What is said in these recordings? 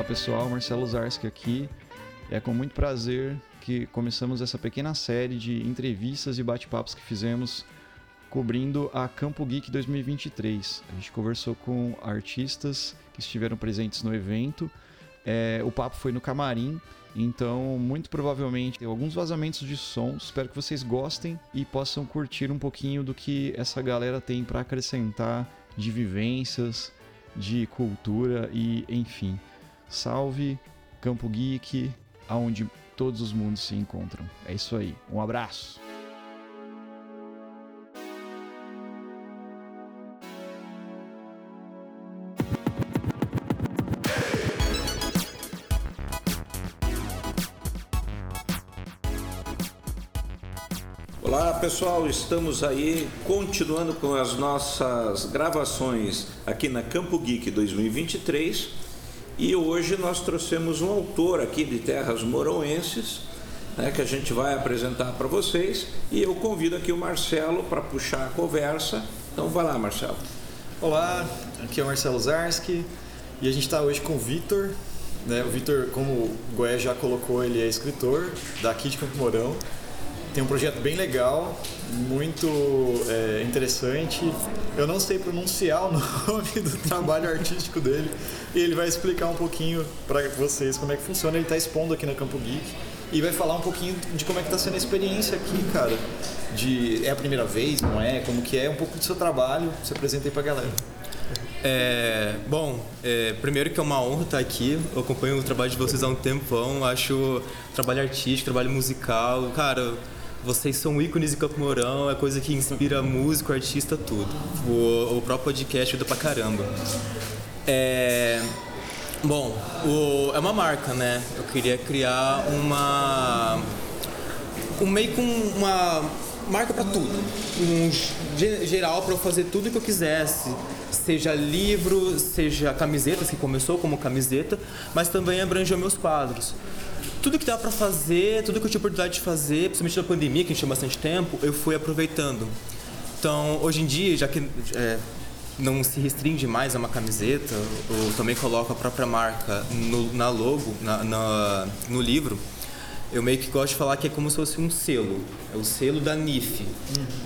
Olá pessoal, Marcelo Zarski aqui. É com muito prazer que começamos essa pequena série de entrevistas e bate-papos que fizemos cobrindo a Campo Geek 2023. A gente conversou com artistas que estiveram presentes no evento. É, o papo foi no camarim, então muito provavelmente tem alguns vazamentos de som. Espero que vocês gostem e possam curtir um pouquinho do que essa galera tem para acrescentar de vivências, de cultura e enfim. Salve Campo Geek, aonde todos os mundos se encontram. É isso aí. Um abraço. Olá pessoal, estamos aí continuando com as nossas gravações aqui na Campo Geek 2023 e hoje nós trouxemos um autor aqui de terras moroenses né, que a gente vai apresentar para vocês e eu convido aqui o Marcelo para puxar a conversa. Então vai lá, Marcelo. Olá, aqui é o Marcelo Zarski e a gente está hoje com o Vitor. Né? O Vitor, como o Goé já colocou, ele é escritor daqui de Campo Mourão tem um projeto bem legal, muito é, interessante. Eu não sei pronunciar o nome do trabalho artístico dele e ele vai explicar um pouquinho para vocês como é que funciona. Ele está expondo aqui na Campo Geek e vai falar um pouquinho de como é que está sendo a experiência aqui, cara. De é a primeira vez, não é? Como que é? Um pouco do seu trabalho. Se apresenta aí para a galera. É, bom, é, primeiro que é uma honra estar aqui. Eu acompanho o trabalho de vocês há um tempão. Acho trabalho artístico, trabalho musical, cara vocês são ícones de Campo Mourão, é coisa que inspira músico, artista, tudo. O, o próprio podcast ajuda pra caramba. É, bom, o, é uma marca, né? Eu queria criar uma. Um meio com uma marca para tudo. Um geral para eu fazer tudo que eu quisesse. Seja livro, seja camisetas, que começou como camiseta, mas também abrangeu meus quadros tudo que dá para fazer, tudo que eu tinha oportunidade de fazer, principalmente na pandemia, que a gente tinha bastante tempo, eu fui aproveitando. Então, hoje em dia, já que é, não se restringe mais a uma camiseta, eu também coloco a própria marca no, na logo, na, na, no livro, eu meio que gosto de falar que é como se fosse um selo. É o selo da NIF.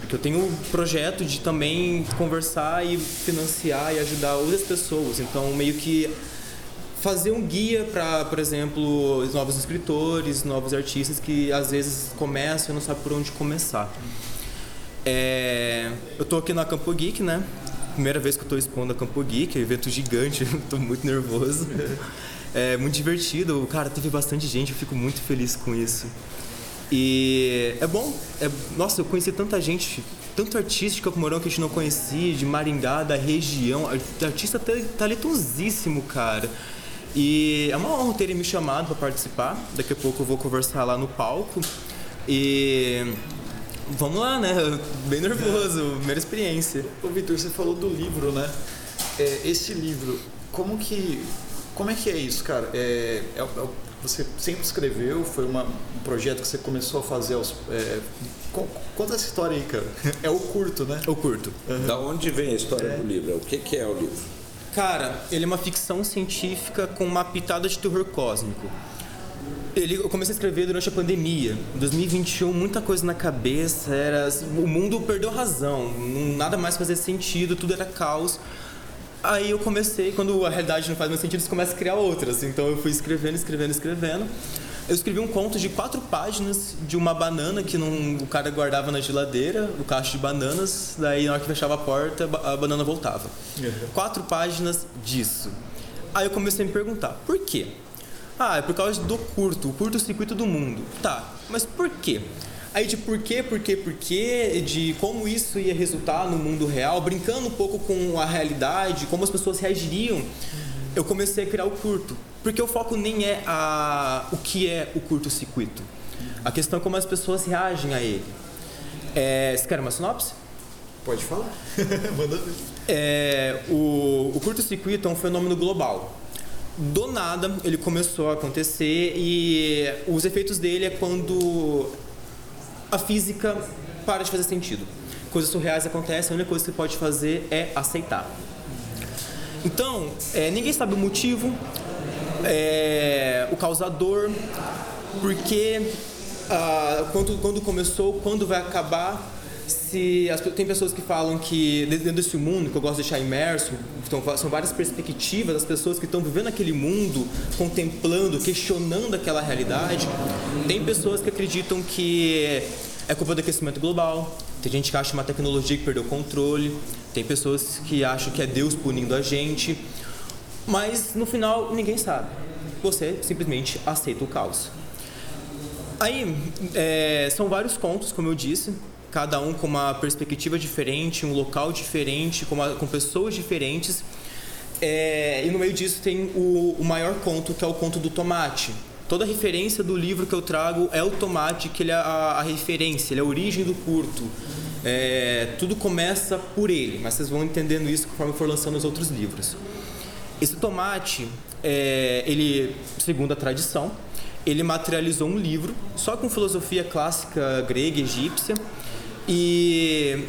Porque eu tenho um projeto de também conversar e financiar e ajudar outras pessoas. Então, meio que fazer um guia para, por exemplo, novos escritores, novos artistas que às vezes começam e não sabem por onde começar. É, eu estou aqui na Campo Geek, né? Primeira vez que eu estou expondo a Campo Geek, é um evento gigante, estou muito nervoso. É muito divertido, cara, teve bastante gente, eu fico muito feliz com isso. E é bom, é, nossa, eu conheci tanta gente, tanto artista de Campo Mourão que a gente não conhecia, de Maringá, da região, artista talentosíssimo, cara. E é uma honra terem me chamado para participar. Daqui a pouco eu vou conversar lá no palco. E vamos lá, né? Bem nervoso, primeira experiência. Ô Vitor, você falou do livro, né? É, esse livro, como que. Como é que é isso, cara? É, é, é você sempre escreveu? Foi uma, um projeto que você começou a fazer aos. É, conta essa história aí, cara. É o curto, né? O curto. Uhum. Da onde vem a história é. do livro? O que, que é o livro? Cara, ele é uma ficção científica com uma pitada de terror cósmico. Ele, eu comecei a escrever durante a pandemia. Em 2021, muita coisa na cabeça, era o mundo perdeu razão, nada mais fazia sentido, tudo era caos. Aí eu comecei, quando a realidade não faz mais sentido, você começa a criar outras. Então eu fui escrevendo, escrevendo, escrevendo. Eu escrevi um conto de quatro páginas de uma banana que não, o cara guardava na geladeira, o caixa de bananas, daí na hora que fechava a porta, a banana voltava. Uhum. Quatro páginas disso. Aí eu comecei a me perguntar, por quê? Ah, é por causa do curto, o curto-circuito do mundo. Tá, mas por quê? Aí de por quê, por quê, por quê, de como isso ia resultar no mundo real, brincando um pouco com a realidade, como as pessoas reagiriam, eu comecei a criar o curto. Porque o foco nem é a, o que é o curto-circuito. A questão é como as pessoas reagem a ele. É, você quer uma sinopse? Pode falar. Manda ver. É, o, o curto-circuito é um fenômeno global. Do nada ele começou a acontecer e os efeitos dele é quando a física para de fazer sentido. Coisas surreais acontecem, a única coisa que você pode fazer é aceitar. Então, é, ninguém sabe o motivo, é, o causador, porque ah, quando, quando começou, quando vai acabar. Se as, tem pessoas que falam que dentro desse mundo que eu gosto de deixar imerso, então, são várias perspectivas das pessoas que estão vivendo aquele mundo, contemplando, questionando aquela realidade. Tem pessoas que acreditam que é culpa do aquecimento global. Tem gente que acha uma tecnologia que perdeu o controle. Tem pessoas que acham que é Deus punindo a gente. Mas no final ninguém sabe. Você simplesmente aceita o caos. Aí é, são vários contos, como eu disse, cada um com uma perspectiva diferente, um local diferente, com, uma, com pessoas diferentes. É, e no meio disso tem o, o, maior conto, que é o conto do tomate. Toda referência do livro que eu trago é o tomate, que ele é a, a referência, ele é a origem do curto. É, tudo começa por ele, mas vocês vão entendendo isso conforme for lançando os outros livros. Esse tomate, é, ele, segundo a tradição, ele materializou um livro só com filosofia clássica grega egípcia e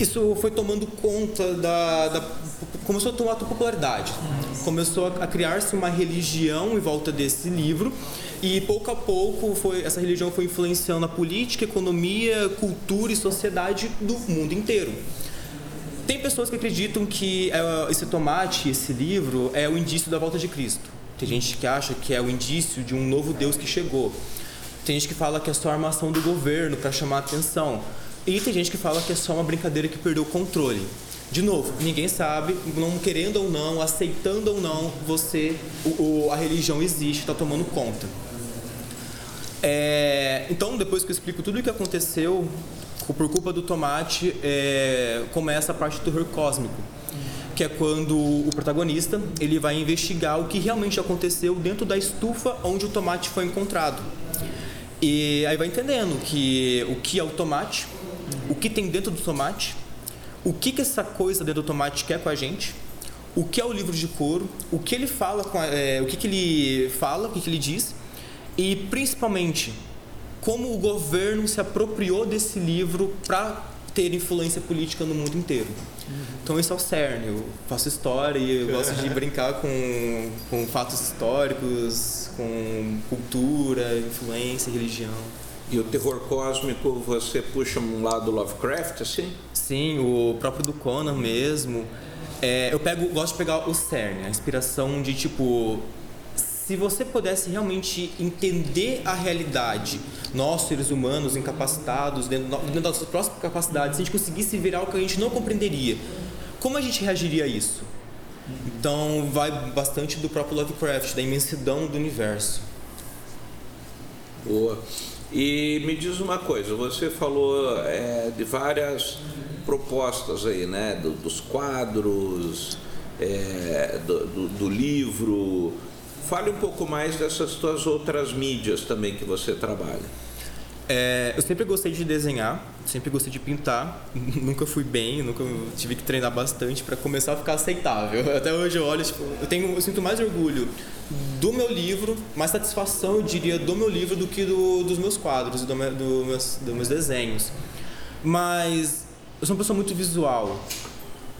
isso foi tomando conta da, da começou a tomar popularidade. Começou a, criar-se uma religião em volta desse livro e pouco a pouco foi essa religião foi influenciando a política economia cultura e sociedade do mundo inteiro tem pessoas que acreditam que é, esse tomate esse livro é o indício da volta de Cristo tem gente que acha que é o indício de um novo Deus que chegou. Tem gente que fala que é só armação do governo para chamar a atenção. E tem gente que fala que é só uma brincadeira que perdeu o controle. De novo, ninguém sabe, não querendo ou não, aceitando ou não, você, o, o, a religião existe, está tomando conta. É, então, depois que eu explico tudo o que aconteceu, por culpa do tomate, é, começa a parte do terror cósmico que é quando o protagonista ele vai investigar o que realmente aconteceu dentro da estufa onde o tomate foi encontrado. E aí vai entendendo que o que é o tomate, o que tem dentro do tomate, o que, que essa coisa dentro do tomate quer com a gente, o que é o livro de couro, o que ele fala, a, é, o que, que ele fala, o que, que ele diz, e principalmente como o governo se apropriou desse livro para ter influência política no mundo inteiro. Então isso é o cerne. Eu faço história e eu gosto de brincar com, com fatos históricos, com cultura, influência, religião. E o terror cósmico você puxa um lado Lovecraft, assim? Sim, o próprio do Conan mesmo. É, eu pego, gosto de pegar o cerne, a inspiração de tipo se você pudesse realmente entender a realidade, nós seres humanos incapacitados, dentro, dentro das nossas próprias capacidades, se a gente conseguisse ver algo que a gente não compreenderia, como a gente reagiria a isso? Então vai bastante do próprio Lovecraft, da imensidão do universo. Boa. E me diz uma coisa, você falou é, de várias propostas aí, né? Do, dos quadros, é, do, do, do livro, Fale um pouco mais dessas tuas outras mídias também que você trabalha. É, eu sempre gostei de desenhar, sempre gostei de pintar. nunca fui bem, nunca tive que treinar bastante para começar a ficar aceitável. Até hoje eu olho, tipo, eu tenho, eu sinto mais orgulho do meu livro, mais satisfação, eu diria, do meu livro do que do, dos meus quadros, do, do meus, dos meus desenhos. Mas eu sou uma pessoa muito visual.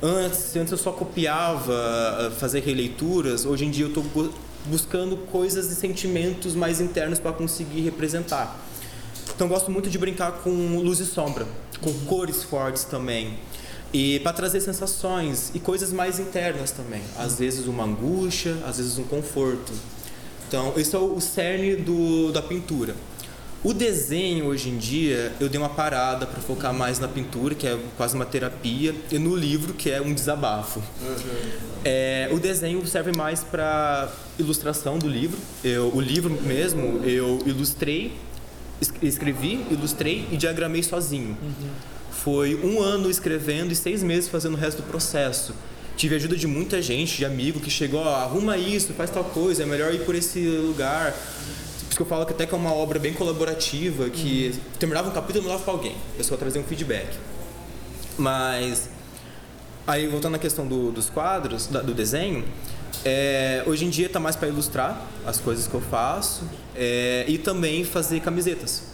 Antes, antes eu só copiava, fazer releituras. Hoje em dia eu estou buscando coisas e sentimentos mais internos para conseguir representar. Então gosto muito de brincar com luz e sombra, com cores fortes também. E para trazer sensações e coisas mais internas também. Às vezes uma angústia, às vezes um conforto. Então, esse é o cerne do, da pintura. O desenho hoje em dia eu dei uma parada para focar mais na pintura, que é quase uma terapia, e no livro, que é um desabafo. Uhum. É, o desenho serve mais para ilustração do livro. Eu, o livro mesmo eu ilustrei, escrevi, ilustrei e diagramei sozinho. Uhum. Foi um ano escrevendo e seis meses fazendo o resto do processo. Tive ajuda de muita gente, de amigo que chegou, arruma isso, faz tal coisa, é melhor ir por esse lugar isso que eu falo que até que é uma obra bem colaborativa, que uhum. terminava um capítulo e mandava para alguém, a pessoa trazia um feedback. Mas, aí voltando à questão do, dos quadros, da, do desenho, é, hoje em dia está mais para ilustrar as coisas que eu faço é, e também fazer camisetas.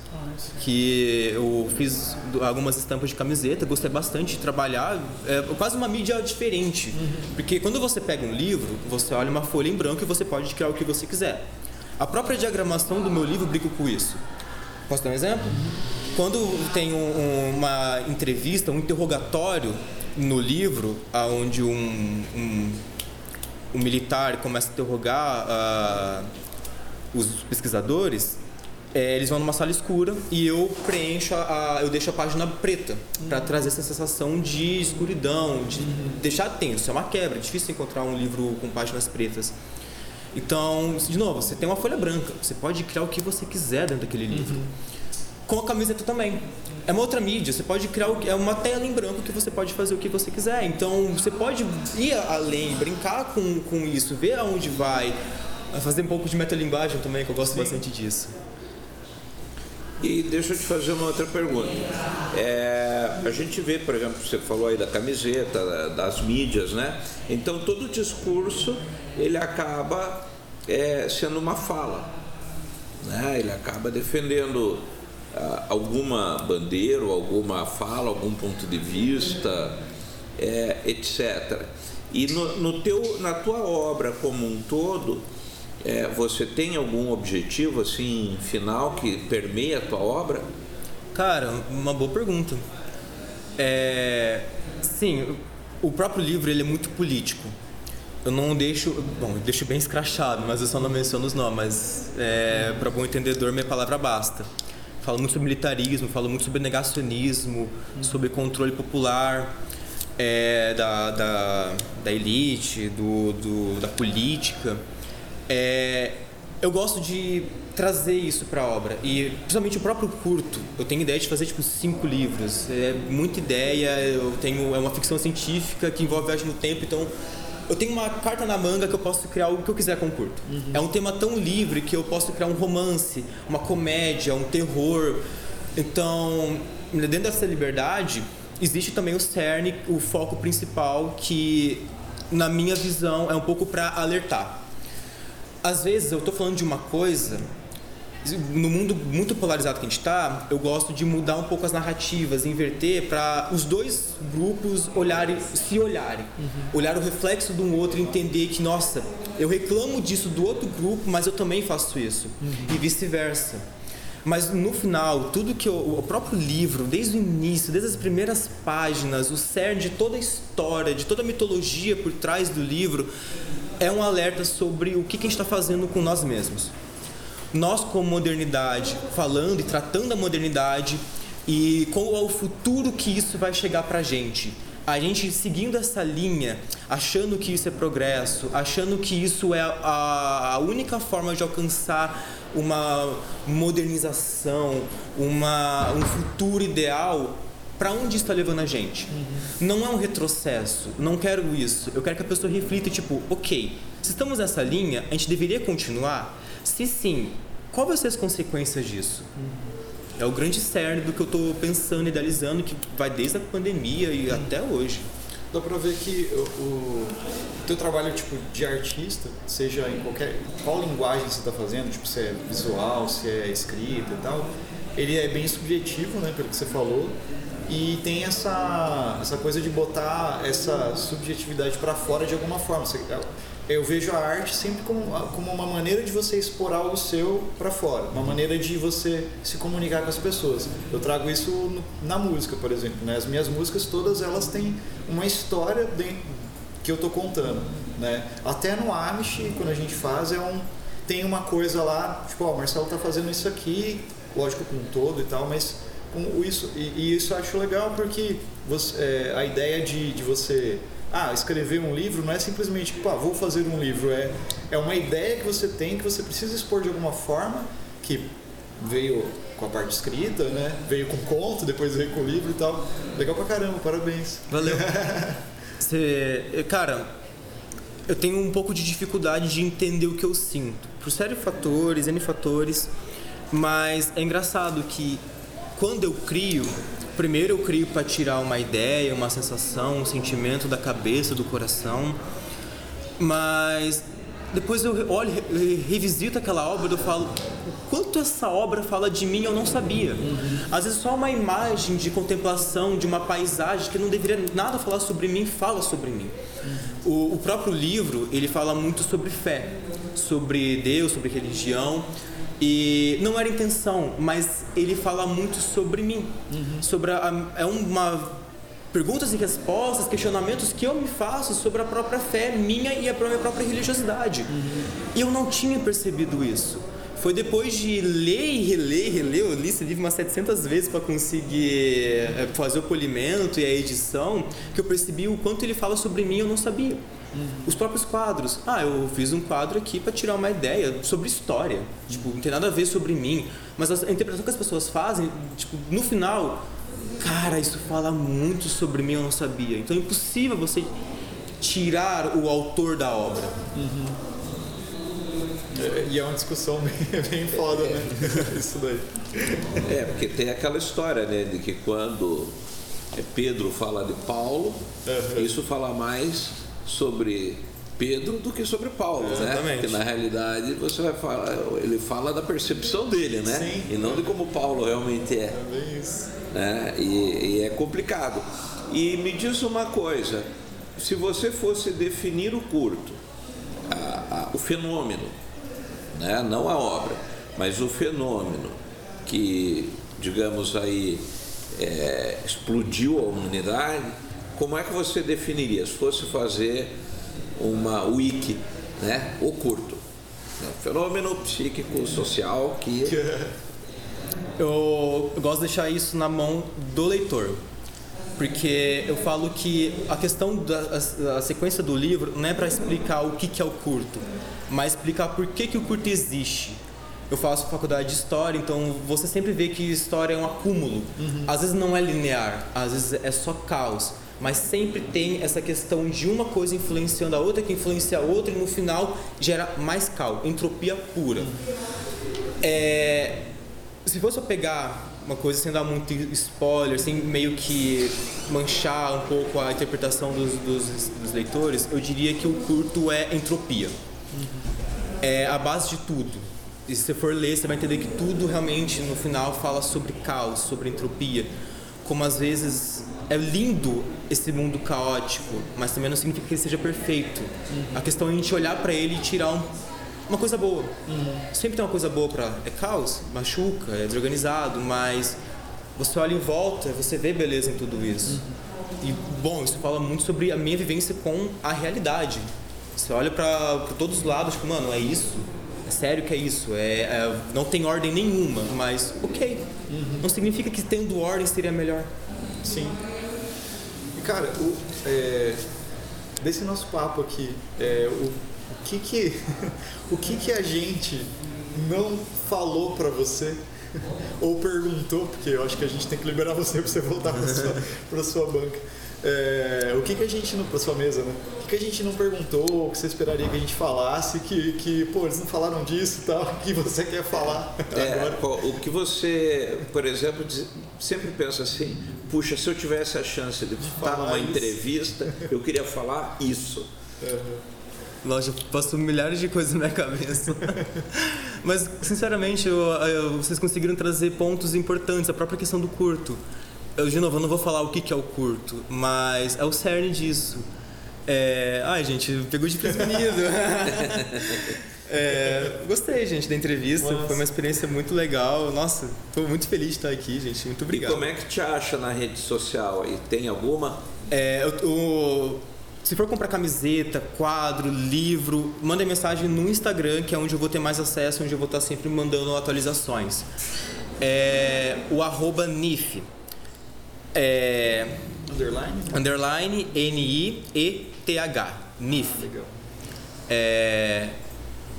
que eu fiz algumas estampas de camiseta, gostei bastante de trabalhar, é quase uma mídia diferente, porque quando você pega um livro, você olha uma folha em branco e você pode criar o que você quiser. A própria diagramação do meu livro brinca com isso. Posso dar um exemplo? Quando tem um, uma entrevista, um interrogatório no livro, onde um, um, um militar começa a interrogar uh, os pesquisadores, é, eles vão numa sala escura e eu preencho a, eu deixo a página preta para trazer essa sensação de escuridão, de deixar tenso. É uma quebra, é difícil encontrar um livro com páginas pretas. Então, de novo, você tem uma folha branca, você pode criar o que você quiser dentro daquele livro. Uhum. Com a camiseta também. É uma outra mídia, você pode criar é uma tela em branco que você pode fazer o que você quiser. Então, você pode ir além, brincar com, com isso, ver aonde vai, fazer um pouco de metalinguagem também, que eu gosto Sim. bastante disso. E deixa eu te fazer uma outra pergunta. É, a gente vê, por exemplo, você falou aí da camiseta, das mídias, né? Então todo o discurso ele acaba é, sendo uma fala, né? Ele acaba defendendo ah, alguma bandeira, alguma fala, algum ponto de vista, é, etc. E no, no teu, na tua obra como um todo é, você tem algum objetivo assim final que permeia a tua obra? Cara, uma boa pergunta. É, sim, o próprio livro ele é muito político. Eu não deixo, bom, deixo bem escrachado, mas eu só não menciono os nomes. Mas é, para bom entendedor, minha palavra basta. Falo muito sobre militarismo, falo muito sobre negacionismo, hum. sobre controle popular é, da, da, da elite, do, do, da política. É, eu gosto de trazer isso para a obra e principalmente o próprio curto. Eu tenho ideia de fazer tipo cinco livros. É muita ideia. Eu tenho é uma ficção científica que envolve viagem no tempo, então eu tenho uma carta na manga que eu posso criar o que eu quiser com o curto. Uhum. É um tema tão livre que eu posso criar um romance, uma comédia, um terror. Então, dentro dessa liberdade, existe também o cerne, o foco principal que na minha visão é um pouco para alertar às vezes eu estou falando de uma coisa no mundo muito polarizado que a gente está, eu gosto de mudar um pouco as narrativas, inverter para os dois grupos olharem, se olharem, uhum. olhar o reflexo de um outro e entender que, nossa, eu reclamo disso do outro grupo, mas eu também faço isso, uhum. e vice-versa. Mas no final, tudo que eu, o próprio livro, desde o início, desde as primeiras páginas, o cerne de toda a história, de toda a mitologia por trás do livro, é um alerta sobre o que, que a gente está fazendo com nós mesmos. Nós, como modernidade, falando e tratando a modernidade e qual é o futuro que isso vai chegar para a gente. A gente seguindo essa linha, achando que isso é progresso, achando que isso é a, a única forma de alcançar uma modernização, uma, um futuro ideal, para onde está levando a gente. Uhum. Não é um retrocesso, não quero isso. Eu quero que a pessoa reflita, tipo, ok, se estamos nessa linha, a gente deveria continuar? Se sim, qual vai ser as consequências disso? Uhum. É o grande cerne do que eu estou pensando, idealizando, que vai desde a pandemia e uhum. até hoje. Dá para ver que o, o teu trabalho tipo de artista, seja em qualquer qual linguagem você está fazendo, tipo se é visual, se é escrita e tal, ele é bem subjetivo, né, pelo que você falou, e tem essa, essa coisa de botar essa subjetividade para fora de alguma forma. Eu vejo a arte sempre como, como uma maneira de você expor algo seu para fora, uma maneira de você se comunicar com as pessoas. Eu trago isso no, na música, por exemplo. Né? As minhas músicas todas elas têm uma história que eu estou contando. Né? Até no Amish, quando a gente faz, é um, tem uma coisa lá, tipo, ó, oh, o Marcelo está fazendo isso aqui, lógico com todo e tal, mas com isso e, e, isso eu acho legal porque você, é, a ideia de, de você ah, escrever um livro não é simplesmente ah, vou fazer um livro, é, é uma ideia que você tem que você precisa expor de alguma forma, que veio com a parte escrita, né? Veio com conto, depois veio com o livro e tal. Legal pra caramba, parabéns. Valeu. você, cara, eu tenho um pouco de dificuldade de entender o que eu sinto. Por sérios fatores, N fatores, mas é engraçado que quando eu crio, primeiro eu crio para tirar uma ideia, uma sensação, um sentimento da cabeça, do coração, mas depois eu olho, revisito aquela obra, eu falo, o quanto essa obra fala de mim eu não sabia. Às vezes só uma imagem de contemplação, de uma paisagem que não deveria nada falar sobre mim, fala sobre mim. O, o próprio livro, ele fala muito sobre fé, sobre Deus, sobre religião, e não era intenção, mas ele fala muito sobre mim. Uhum. Sobre a, é uma perguntas e respostas, questionamentos que eu me faço sobre a própria fé minha e a minha própria religiosidade. Uhum. E eu não tinha percebido isso. Foi depois de ler e reler, reler, eu li esse livro umas 700 vezes para conseguir eh, fazer o polimento e a edição, que eu percebi o quanto ele fala sobre mim eu não sabia. Uhum. Os próprios quadros. Ah, eu fiz um quadro aqui para tirar uma ideia sobre história. Tipo, não tem nada a ver sobre mim. Mas a interpretação que as pessoas fazem, tipo, no final, cara, isso fala muito sobre mim, eu não sabia. Então é impossível você tirar o autor da obra. Uhum. E é uma discussão bem, bem foda, né? Isso daí. É, porque tem aquela história, né, de que quando Pedro fala de Paulo, uhum. isso fala mais sobre Pedro do que sobre Paulo, né? Exatamente. né? Porque na realidade você vai falar, ele fala da percepção dele, né? Sim. E não de como Paulo realmente é. É bem isso. Né? E, e é complicado. E me diz uma coisa, se você fosse definir o curto, a, a, o fenômeno, né? não a obra, mas o fenômeno que, digamos aí, é, explodiu a humanidade, como é que você definiria? Se fosse fazer uma wiki, né? O curto. Né? Fenômeno psíquico social que. Eu, eu gosto de deixar isso na mão do leitor porque eu falo que a questão da a, a sequência do livro não é para explicar o que, que é o curto, mas explicar por que, que o curto existe. Eu faço faculdade de história, então você sempre vê que história é um acúmulo. Uhum. Às vezes não é linear, às vezes é só caos mas sempre tem essa questão de uma coisa influenciando a outra, que influencia a outra, e no final gera mais caos, entropia pura. É, se fosse eu pegar uma coisa sem dar muito spoiler, sem meio que manchar um pouco a interpretação dos, dos, dos leitores, eu diria que o curto é entropia. É a base de tudo. E se você for ler, você vai entender que tudo realmente no final fala sobre caos, sobre entropia. Como às vezes é lindo esse mundo caótico, mas também não significa que ele seja perfeito. Uhum. A questão é a gente olhar para ele e tirar um, uma coisa boa. Uhum. Sempre tem uma coisa boa para é caos, machuca, é desorganizado, mas você olha em volta, você vê beleza em tudo isso. Uhum. E bom, isso fala muito sobre a minha vivência com a realidade. Você olha para todos os lados, tipo, mano, é isso. É sério que é isso. É, é não tem ordem nenhuma, mas ok. Uhum. Não significa que tendo ordem seria melhor. Sim. Cara, o, é, desse nosso papo aqui, é, o, o, que que o que que a gente não falou para você ou perguntou, porque eu acho que a gente tem que liberar você para você voltar para sua, sua banca. É, o que, que a gente não. para sua mesa, né? O que, que a gente não perguntou, o que você esperaria que a gente falasse, que, que pô, eles não falaram disso e tal, que você quer falar é, agora? O que você, por exemplo, sempre pensa assim, puxa, se eu tivesse a chance de, estar numa isso. entrevista, eu queria falar isso. Uhum. Lógico, passou milhares de coisas na minha cabeça. Mas, sinceramente, eu, eu, vocês conseguiram trazer pontos importantes. A própria questão do curto. Eu, de novo, eu não vou falar o que, que é o curto, mas é o cerne disso. É... Ai, gente, pegou de desprevenido. é... Gostei, gente, da entrevista. Nossa. Foi uma experiência muito legal. Nossa, estou muito feliz de estar aqui, gente. Muito obrigado. E como é que te acha na rede social aí? Tem alguma? É, se for comprar camiseta, quadro, livro, manda mensagem no Instagram, que é onde eu vou ter mais acesso, onde eu vou estar sempre mandando atualizações. É, o arroba NIF, é, underline? Underline N-I-E-T-H. NIF. Legal. É,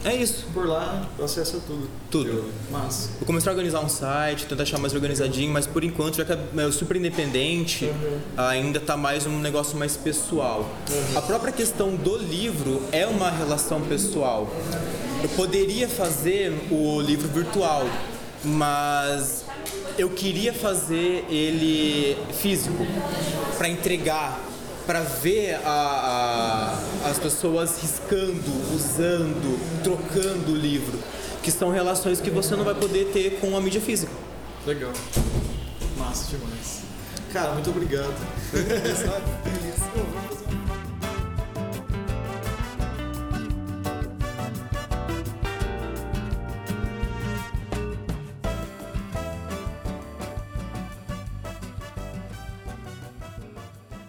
é isso. Por lá, acessa tudo. Tudo. Mas. Vou começar a organizar um site, tentar deixar mais organizadinho, mas por enquanto, já que é super independente, uhum. ainda está mais um negócio mais pessoal. Uhum. A própria questão do livro é uma relação pessoal. Eu poderia fazer o livro virtual, mas eu queria fazer ele físico para entregar para ver a, a, as pessoas riscando, usando, trocando o livro, que são relações que você não vai poder ter com a mídia física. Legal. Massa demais. Cara, muito obrigado.